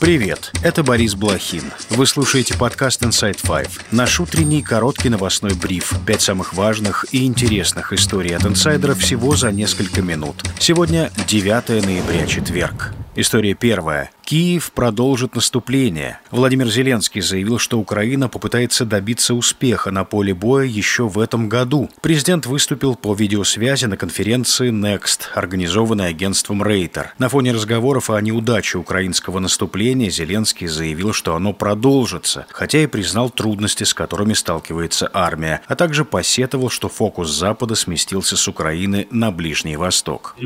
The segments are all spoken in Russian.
Привет, это Борис Блохин. Вы слушаете подкаст Inside Five. Наш утренний короткий новостной бриф. Пять самых важных и интересных историй от инсайдера всего за несколько минут. Сегодня 9 ноября, четверг. История первая. Киев продолжит наступление. Владимир Зеленский заявил, что Украина попытается добиться успеха на поле боя еще в этом году. Президент выступил по видеосвязи на конференции Next, организованной агентством Рейтер. На фоне разговоров о неудаче украинского наступления Зеленский заявил, что оно продолжится, хотя и признал трудности, с которыми сталкивается армия, а также посетовал, что фокус Запада сместился с Украины на Ближний Восток.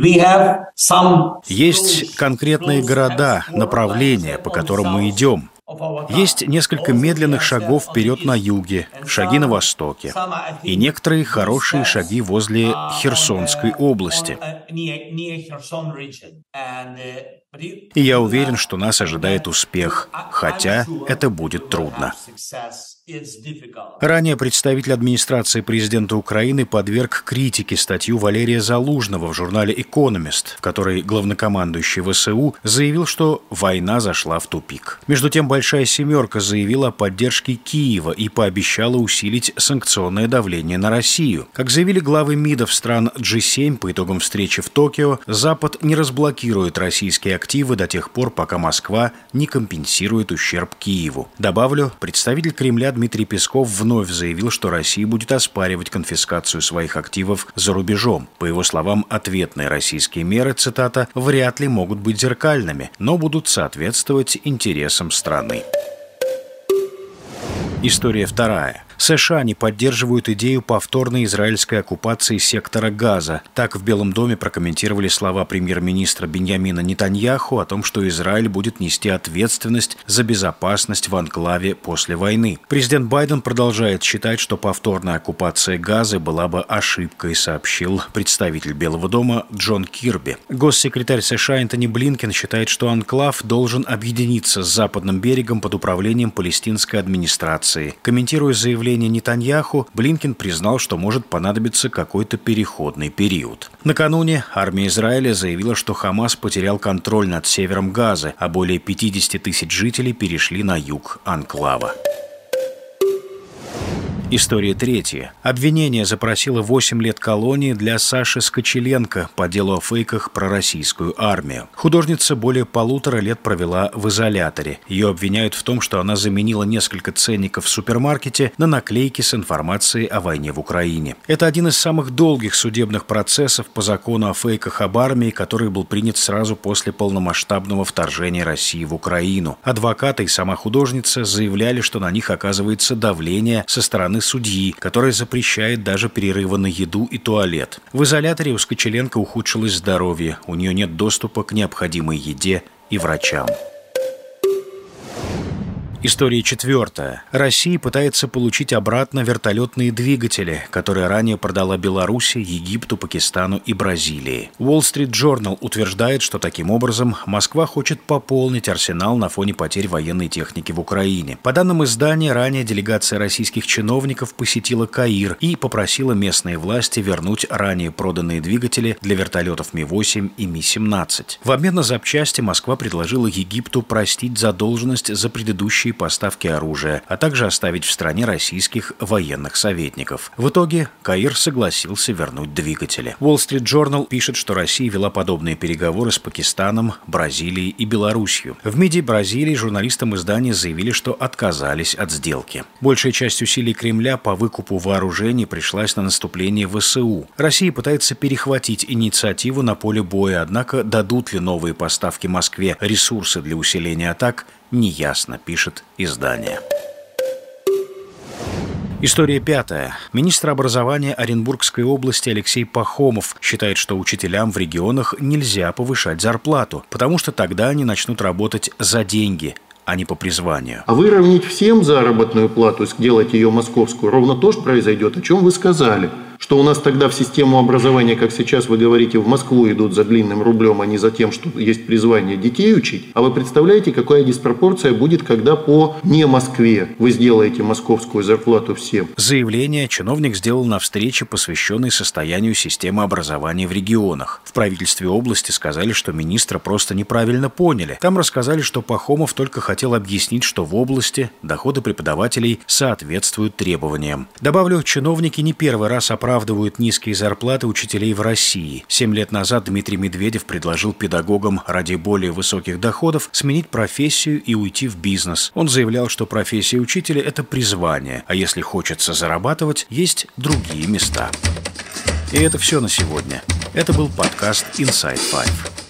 Есть конкретные города, на направления, по которым мы идем. Есть несколько медленных шагов вперед на юге, шаги на востоке, и некоторые хорошие шаги возле Херсонской области. И я уверен, что нас ожидает успех, хотя это будет трудно. Ранее представитель администрации президента Украины подверг критике статью Валерия Залужного в журнале «Экономист», в которой главнокомандующий ВСУ заявил, что война зашла в тупик. Между тем, «Большая семерка» заявила о поддержке Киева и пообещала усилить санкционное давление на Россию. Как заявили главы МИДов стран G7 по итогам встречи в Токио, Запад не разблокирует российские активы до тех пор, пока Москва не компенсирует ущерб Киеву. Добавлю, представитель Кремля Дмитрий Песков вновь заявил, что Россия будет оспаривать конфискацию своих активов за рубежом. По его словам, ответные российские меры, цитата, «вряд ли могут быть зеркальными, но будут соответствовать интересам страны». История вторая. США не поддерживают идею повторной израильской оккупации сектора Газа. Так в Белом доме прокомментировали слова премьер-министра Беньямина Нетаньяху о том, что Израиль будет нести ответственность за безопасность в анклаве после войны. Президент Байден продолжает считать, что повторная оккупация Газы была бы ошибкой, сообщил представитель Белого дома Джон Кирби. Госсекретарь США Энтони Блинкен считает, что анклав должен объединиться с западным берегом под управлением палестинской администрации. Комментируя заявление заявление Нетаньяху, Блинкин признал, что может понадобиться какой-то переходный период. Накануне армия Израиля заявила, что Хамас потерял контроль над севером Газы, а более 50 тысяч жителей перешли на юг анклава. История третья. Обвинение запросило 8 лет колонии для Саши Скочеленко по делу о фейках про российскую армию. Художница более полутора лет провела в изоляторе. Ее обвиняют в том, что она заменила несколько ценников в супермаркете на наклейки с информацией о войне в Украине. Это один из самых долгих судебных процессов по закону о фейках об армии, который был принят сразу после полномасштабного вторжения России в Украину. Адвокаты и сама художница заявляли, что на них оказывается давление со стороны судьи, которая запрещает даже перерывы на еду и туалет. В изоляторе у Скочеленко ухудшилось здоровье, у нее нет доступа к необходимой еде и врачам. История четвертая. Россия пытается получить обратно вертолетные двигатели, которые ранее продала Беларуси, Египту, Пакистану и Бразилии. Wall Street Journal утверждает, что таким образом Москва хочет пополнить арсенал на фоне потерь военной техники в Украине. По данным издания, ранее делегация российских чиновников посетила Каир и попросила местные власти вернуть ранее проданные двигатели для вертолетов Ми-8 и Ми-17. В обмен на запчасти Москва предложила Египту простить задолженность за предыдущие поставки оружия, а также оставить в стране российских военных советников. В итоге Каир согласился вернуть двигатели. Wall Street Journal пишет, что Россия вела подобные переговоры с Пакистаном, Бразилией и Белоруссией. В МИДе Бразилии журналистам издания заявили, что отказались от сделки. Большая часть усилий Кремля по выкупу вооружений пришлась на наступление ВСУ. Россия пытается перехватить инициативу на поле боя, однако дадут ли новые поставки Москве ресурсы для усиления атак, неясно, пишет издание. История пятая. Министр образования Оренбургской области Алексей Пахомов считает, что учителям в регионах нельзя повышать зарплату, потому что тогда они начнут работать за деньги, а не по призванию. А выровнять всем заработную плату, сделать ее московскую, ровно то же произойдет, о чем вы сказали – что у нас тогда в систему образования, как сейчас вы говорите, в Москву идут за длинным рублем, а не за тем, что есть призвание детей учить. А вы представляете, какая диспропорция будет, когда по не Москве вы сделаете московскую зарплату всем? Заявление чиновник сделал на встрече, посвященной состоянию системы образования в регионах. В правительстве области сказали, что министра просто неправильно поняли. Там рассказали, что Пахомов только хотел объяснить, что в области доходы преподавателей соответствуют требованиям. Добавлю, чиновники не первый раз оправдывают низкие зарплаты учителей в России. Семь лет назад Дмитрий Медведев предложил педагогам ради более высоких доходов сменить профессию и уйти в бизнес. Он заявлял, что профессия учителя – это призвание, а если хочется зарабатывать, есть другие места. И это все на сегодня. Это был подкаст Inside Five.